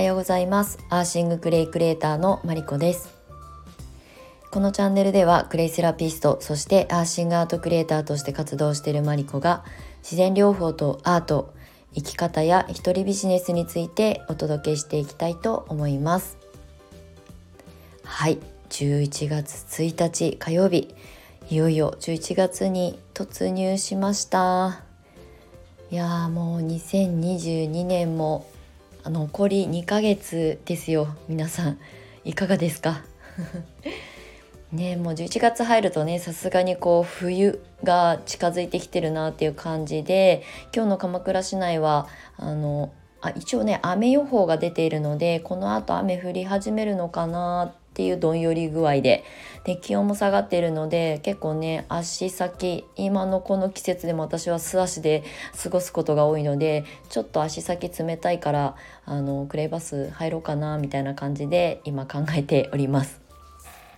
はようございます。アーシングクレイクレーターのマリコです。このチャンネルではクレイセラピストそしてアーシングアートクリエイターとして活動しているマリコが自然療法とアート生き方や一人ビジネスについてお届けしていきたいと思います。はい。11月1日火曜日。いよいよ11月に突入しました。いやーもう2022年も残り2ヶ月ですよ。皆さんいかがですか？ねもう11月入るとねさすがにこう冬が近づいてきてるなっていう感じで今日の鎌倉市内はあのあ一応ね雨予報が出ているのでこのあと雨降り始めるのかなっていうどんより具合でで気温も下がっているので結構ね足先今のこの季節でも私は素足で過ごすことが多いのでちょっと足先冷たいからあのクレイバス入ろうかなみたいな感じで今考えております。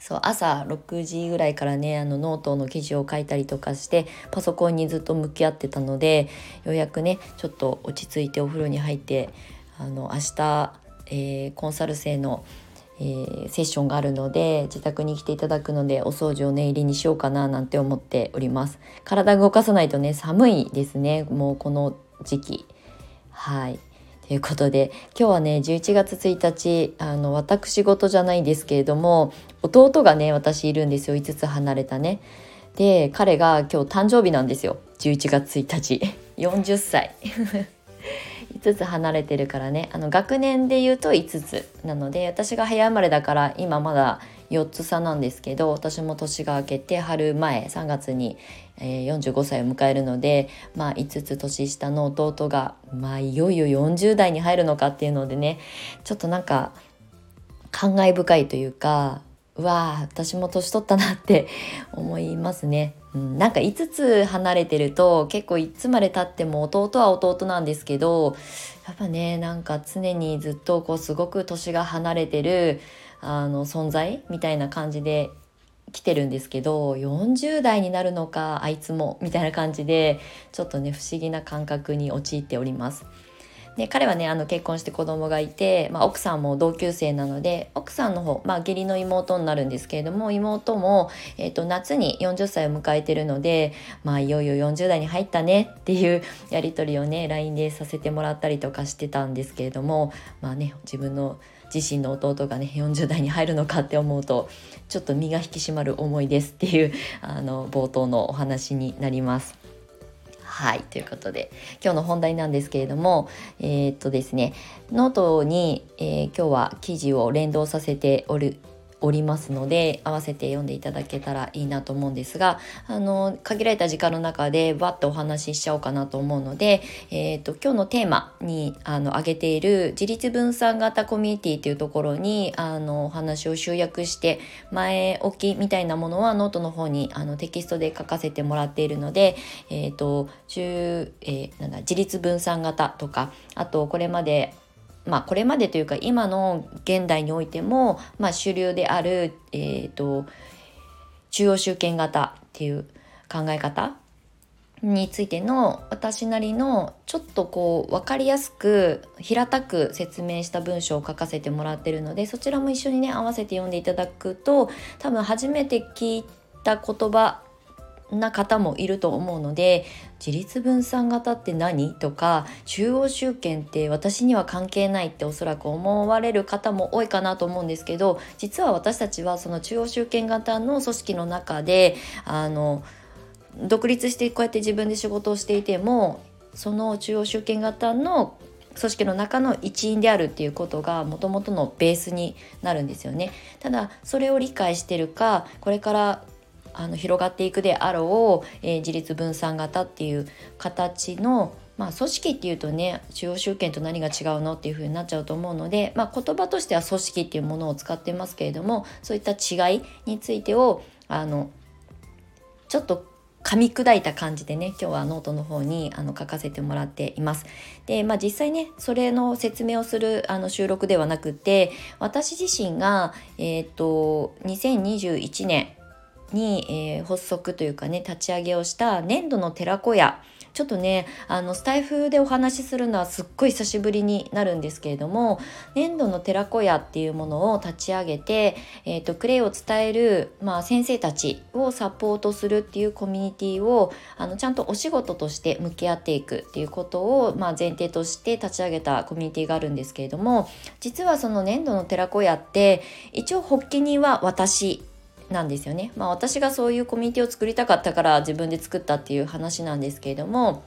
そう朝6時ぐらいからねあのノートの記事を書いたりとかしてパソコンにずっと向き合ってたのでようやくねちょっと落ち着いてお風呂に入ってあの明日、えー、コンサル生のえー、セッションがあるので自宅に来ていただくのでお掃除を念入りにしようかななんて思っております。体動かさないとね寒いですね。もうこの時期。はい。ということで今日はね11月1日あの私事じゃないんですけれども弟がね私いるんですよ。5つ離れたね。で彼が今日誕生日なんですよ。11月1日。40歳。5つ離れてるからね。あの学年で言うと5つなので私が早生まれだから今まだ4つ差なんですけど私も年が明けて春前3月に、えー、45歳を迎えるので、まあ、5つ年下の弟が、まあ、いよいよ40代に入るのかっていうのでねちょっとなんか感慨深いというかうわ私も年取ったなって 思いますね。うん、なんか5つ離れてると結構いつまでたっても弟は弟なんですけどやっぱねなんか常にずっとこうすごく年が離れてるあの存在みたいな感じで来てるんですけど40代になるのかあいつもみたいな感じでちょっとね不思議な感覚に陥っております。で彼はねあの結婚して子供がいて、まあ、奥さんも同級生なので奥さんの方、まあ、義理の妹になるんですけれども妹も、えーと、夏に40歳を迎えてるので、まあ、いよいよ40代に入ったねっていう やり取りをね LINE でさせてもらったりとかしてたんですけれどもまあね自分の自身の弟がね40代に入るのかって思うとちょっと身が引き締まる思いですっていうあの冒頭のお話になります。はいということで今日の本題なんですけれどもえー、っとですねノートに、えー、今日は記事を連動させておるおりますので合わせて読んでいただけたらいいなと思うんですがあの限られた時間の中でバッとお話ししちゃおうかなと思うので、えーと、今日のテーマにあの挙げている自律分散型コミュニティというところにあのお話を集約して前置きみたいなものはノートの方にあのテキストで書かせてもらっているので、えーと中えー、なんだ自律分散型とかあとこれまでまあ、これまでというか今の現代においても、まあ、主流である、えーと、中央集権型っていう考え方についての私なりのちょっとこう分かりやすく平たく説明した文章を書かせてもらってるのでそちらも一緒にね合わせて読んでいただくと多分初めて聞いた言葉な方もいると思うので自立分散型って何？とか中央集権って私には関係ないっておそらく思われる方も多いかなと思うんですけど実は私たちはその中央集権型の組織の中であの独立してこうやって自分で仕事をしていてもその中央集権型の組織の中の一員であるっていうことがもともとのベースになるんですよね。ただそれを理解してるかこれからあの広がっていくであろう、えー、自立分散型っていう形のまあ、組織っていうとね中央集権と何が違うのっていう風になっちゃうと思うので、まあ、言葉としては組織っていうものを使ってますけれどもそういった違いについてをあのちょっと噛み砕いた感じでね今日はノートの方にあの書かせてもらっています。でまあ実際ねそれの説明をするあの収録ではなくて私自身がえっ、ー、と2021年に、えー、発足というかね立ち上げをした粘土の寺子屋。ちょっとねあのスタイフでお話しするのはすっごい久しぶりになるんですけれども粘土の寺子屋っていうものを立ち上げて、えーと、クレイを伝える、まあ、先生たちをサポートするっていうコミュニティをあのちゃんとお仕事として向き合っていくっていうことを、まあ、前提として立ち上げたコミュニティがあるんですけれども実はその粘土の寺子屋って一応発起人は私。なんですよね。まあ私がそういうコミュニティを作りたかったから自分で作ったっていう話なんですけれども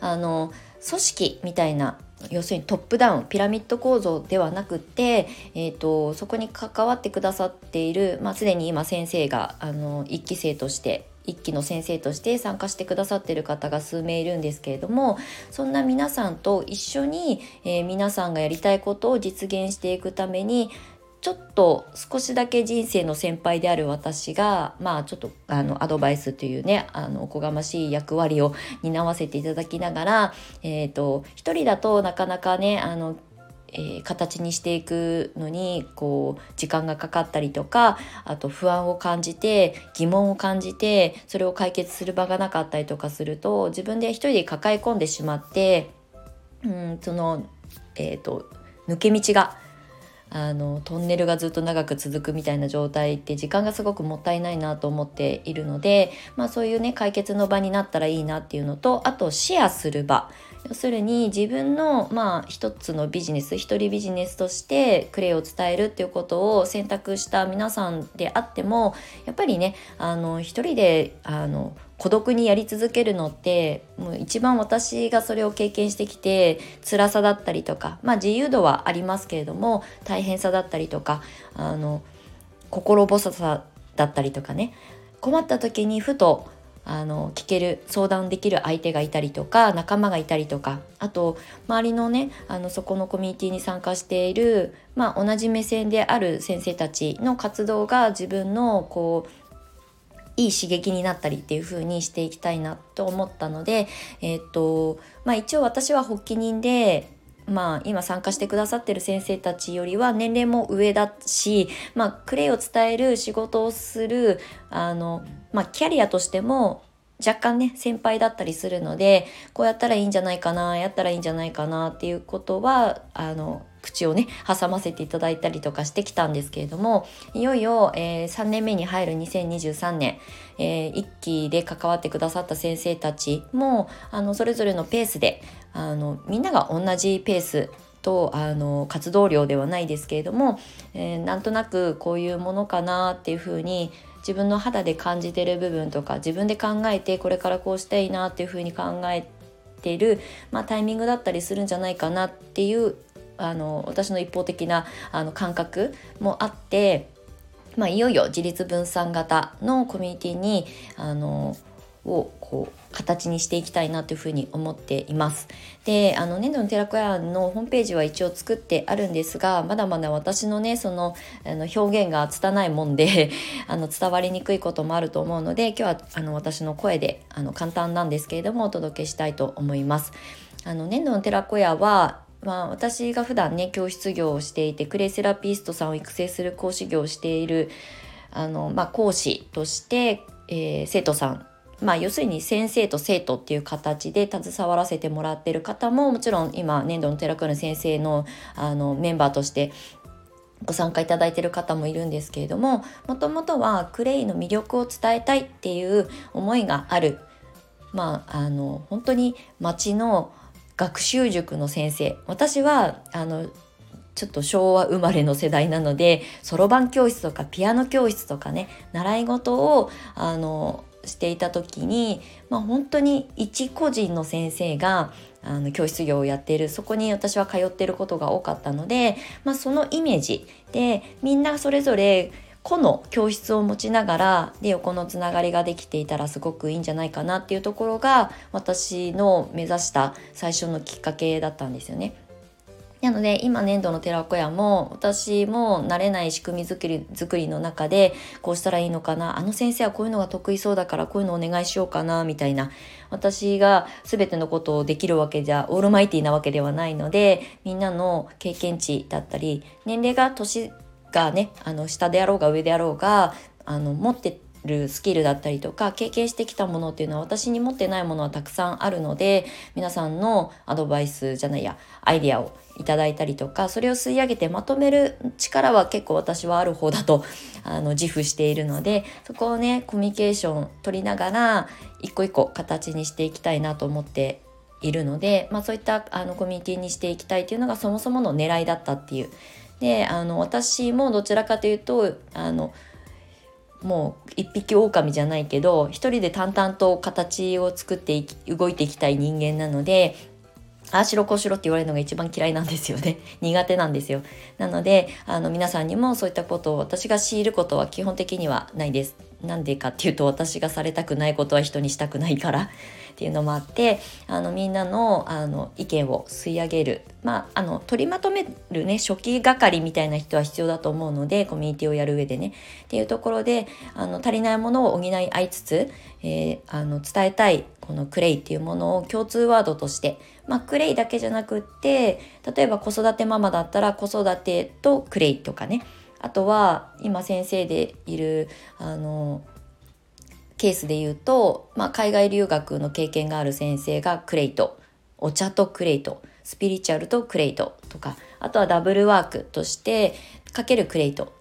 あの組織みたいな要するにトップダウンピラミッド構造ではなくて、えーと、そこに関わってくださっている、まあ、すでに今先生があの1期生として1期の先生として参加してくださっている方が数名いるんですけれどもそんな皆さんと一緒に、えー、皆さんがやりたいことを実現していくためにちょっと少しだけ人生の先輩である私がまあちょっとあのアドバイスというねあのおこがましい役割を担わせていただきながら、えーと、一人だとなかなかねあのえー、形にしていくのにこう時間がかかったりとかあと不安を感じて疑問を感じてそれを解決する場がなかったりとかすると自分で一人で抱え込んでしまってうんその、えーと抜け道があのトンネルがずっと長く続くみたいな状態って時間がすごくもったいないなと思っているので、まあ、そういうね解決の場になったらいいなっていうのとあとシェアする場。要するに自分のまあ一つのビジネス一人ビジネスとしてクレイを伝えるっていうことを選択した皆さんであってもやっぱりねあの一人であの孤独にやり続けるのってもう一番私がそれを経験してきて辛さだったりとかまあ自由度はありますけれども大変さだったりとかあの心細さだったりとかね。困った時にふとあの聞ける相談できる相手がいたりとか仲間がいたりとかあと周りのねあのそこのコミュニティに参加している、まあ、同じ目線である先生たちの活動が自分のこういい刺激になったりっていう風にしていきたいなと思ったので、えっ、とまあ、一応私は発起人でまあ、今参加してくださってる先生たちよりは年齢も上だし、まあ、クレイを伝える仕事をするあの、まあ、キャリアとしても若干ね先輩だったりするのでこうやったらいいんじゃないかなやったらいいんじゃないかなっていうことはあの口をね挟ませていただいたりとかしてきたんですけれどもいよいよ、えー、3年目に入る2023年、えー、1期で関わってくださった先生たちもあのそれぞれのペースであのみんなが同じペースとあの活動量ではないですけれども、えー、なんとなくこういうものかなっていうふうに自分の肌で感じてる部分とか自分で考えてこれからこうしたいなっていうふうに考えてる、まあ、タイミングだったりするんじゃないかなっていうあの私の一方的なあの感覚もあって、まあ、いよいよ自立分散型のコミュニティにあのをこう形にしていきたいなというふうに思っています。であの粘土の寺子屋のホームページは一応作ってあるんですがまだまだ私のねそのあの表現が拙いもんで あの伝わりにくいこともあると思うので今日はあの私の声であの簡単なんですけれどもお届けしたいと思います。あの粘土の寺子屋はまあ、私が普段ね教室業をしていてクレイセラピストさんを育成する講師業をしているあの、まあ、講師として、えー、生徒さん。まあ、要するに先生と生徒っていう形で携わらせてもらってる方ももちろん今年度の寺倉先生のあのメンバーとしてご参加いただいてる方もいるんですけれどももともとはクレイの魅力を伝えたいっていう思いがある。まああの本当に町の学習塾の先生。私はあのちょっと昭和生まれの世代なのでそろばん教室とかピアノ教室とかね習い事をあのしていた時に、まあ、本当に一個人の先生があの教室業をやっている。そこに私は通っていることが多かったので、まあ、そのイメージでみんなそれぞれ個の教室を持ちながらで横のつながりができていたらすごくいいんじゃないかなっていうところが私の目指した最初のきっかけだったんですよね。なので今粘土の寺子屋も私も慣れない仕組み作り作りの中でこうしたらいいのかなあの先生はこういうのが得意そうだからこういうのお願いしようかなみたいな私が全てのことをできるわけじゃオールマイティーなわけではないのでみんなの経験値だったり年齢が年がねあの下であろうが上であろうがあの持ってるスキルだったりとか経験してきたものっていうのは私に持ってないものはたくさんあるので皆さんのアドバイスじゃないやアイデアをいただいたりとかそれを吸い上げてまとめる力は結構私はある方だとあの自負しているのでそこをねコミュニケーション取りながら一個一個形にしていきたいなと思っているので、まあ、そういったあのコミュニティにしていきたいというのがそもそもの狙いだったっていう。であの私もどちらかというとあのもう一匹狼じゃないけど一人で淡々と形を作っていき動いていきたい人間なのでああしろこうしろって言われるのが一番嫌いなんですよね。苦手なんですよ。なのであの皆さんにもそういったことを私が強いることは基本的にはないです。なんでかっていうと私がされたくないことは人にしたくないからっていうのもあってあのみんなのあの意見を吸い上げる、まあ、あの取りまとめるね初期係みたいな人は必要だと思うのでコミュニティをやる上でね。っていうところであの足りないものを補い合いつつ、えー、あの伝えたいこのクレイっていうものを共通ワードとして、まあ、クレイだけじゃなくって例えば子育てママだったら子育てとクレイとかね。あとは今先生でいるあのケースで言うと、まあ、海外留学の経験がある先生がクレイト。お茶とクレイト。スピリチュアルとクレイト。とかあとはダブルワークとしてかけるクレイト。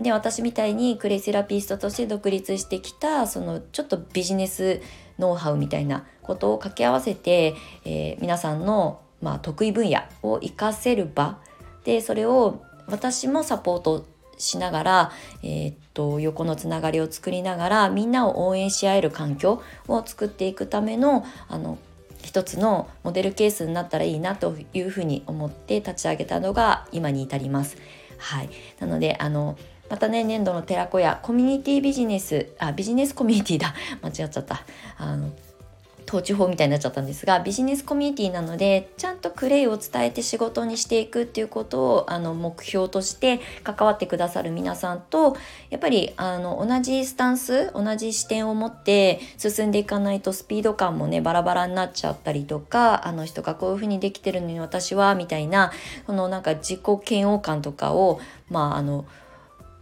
で私みたいにクレイセラピストとして独立してきたそのちょっとビジネスノウハウみたいなことを掛け合わせて、えー、皆さんの、まあ、得意分野を活かせる場。でそれを私もサポートしながら、えー、っと横のつながりを作りながらみんなを応援し合える環境を作っていくためのあの一つのモデルケースになったらいいなというふうに思って立ち上げたのが今に至ります。はい、なのであのまたね年度の寺子屋コミュニティビジネスあビジネスコミュニティだ。間違っちゃった。あの統治法みたいになっちゃったんですがビジネスコミュニティなのでちゃんとクレイを伝えて仕事にしていくっていうことをあの目標として関わってくださる皆さんとやっぱりあの同じスタンス同じ視点を持って進んでいかないとスピード感もねバラバラになっちゃったりとかあの人がこういうふうにできてるのに私はみたいなこのなんか自己嫌悪感とかをまああの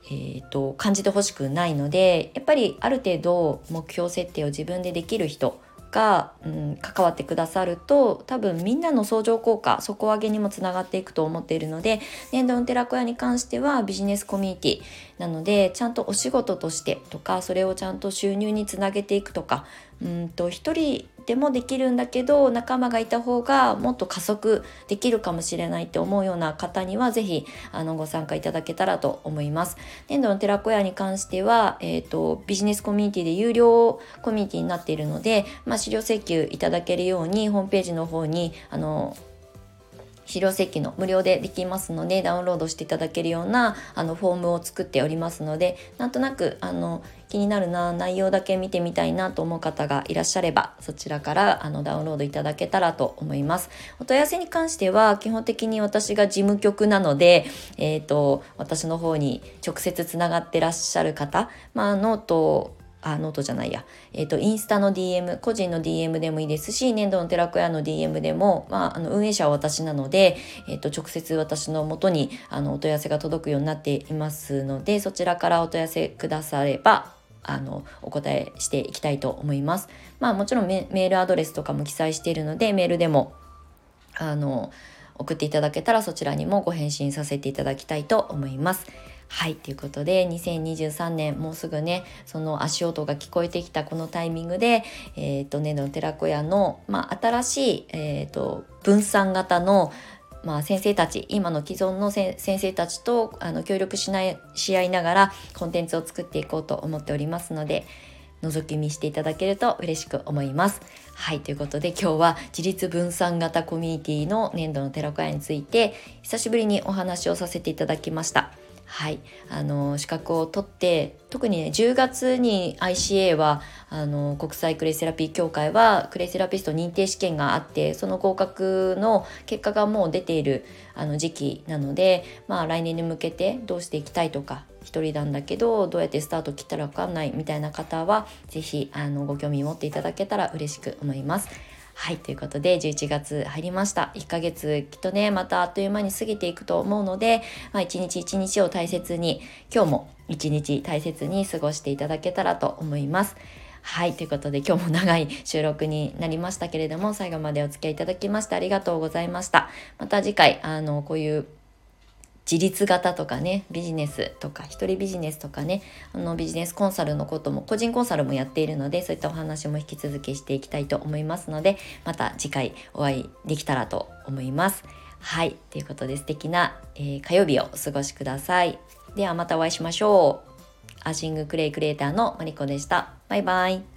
えーと感じてほしくないのでやっぱりある程度目標設定を自分でできる人が、うん、関わってくださると多分みんなの相乗効果底上げにもつながっていくと思っているので年度の寺子屋に関してはビジネスコミュニティなのでちゃんとお仕事としてとかそれをちゃんと収入につなげていくとかうんと一人でもできるんだけど仲間がいた方がもっと加速できるかもしれないって思うような方には是非あのご参加いただけたらと思います。年度の寺子屋に関しては、えーと、ビジネスコミュニティで有料コミュニティになっているので、まあ、資料請求いただけるようにホームページの方にあの料請求の無料でできますのでダウンロードしていただけるようなあのフォームを作っておりますのでなんとなくあの気になるな内容だけ見てみたいなと思う方がいらっしゃればそちらからあのダウンロードいただけたらと思います。お問い合わせに関しては基本的に私が事務局なので、えーと、私の方に直接つながってらっしゃる方、まあ、ノートあ、ノートじゃないや、えっ、ー、と、インスタの DM、個人の DM でもいいですし、ねんどのてらこやの DM でも、まあ、あの、運営者は私なので、えっ、ー、と、直接私のもとに、あの、お問い合わせが届くようになっていますので、そちらからお問い合わせくだされば、あのお答えしていきたいと思います。まあもちろんメールアドレスとかも記載しているのでメールでもあの送っていただけたらそちらにもご返信させていただきたいと思います。はいということで2023年もうすぐねその足音が聞こえてきたこのタイミングで、えーと、ねの寺子屋の、まあ、新しい、えーと、分散型のまあ、先生たち今の既存の先生たちとあの協力しないし合いながらコンテンツを作っていこうと思っておりますので覗き見していただけると嬉しく思います。はいということで今日は自立分散型コミュニティの年度の寺子屋について久しぶりにお話をさせていただきました。はい、あの資格を取って特にね10月に ICA はあの国際クレイセラピー協会はクレイセラピスト認定試験があってその合格の結果がもう出ているあの時期なので、まあ、来年に向けてどうしていきたいとか一人なんだけどどうやってスタート切ったら分かんないみたいな方は是非ご興味持っていただけたら嬉しく思います。はいということで11月入りました1ヶ月きっとねまたあっという間に過ぎていくと思うので、まあ、一日一日を大切に今日も一日大切に過ごしていただけたらと思います。はい、ということで今日も長い収録になりましたけれども、最後までお付き合いいただきましてありがとうございました。また次回、あの、こういう自立型とかね、ビジネスとか、一人ビジネスとかね、あのビジネスコンサルのことも、個人コンサルもやっているので、そういったお話も引き続きしていきたいと思いますので、また次回お会いできたらと思います。はい、ということで素敵な、えー、火曜日をお過ごしください。ではまたお会いしましょう。アシングクレイクレーターのマリコでした。バイバイ。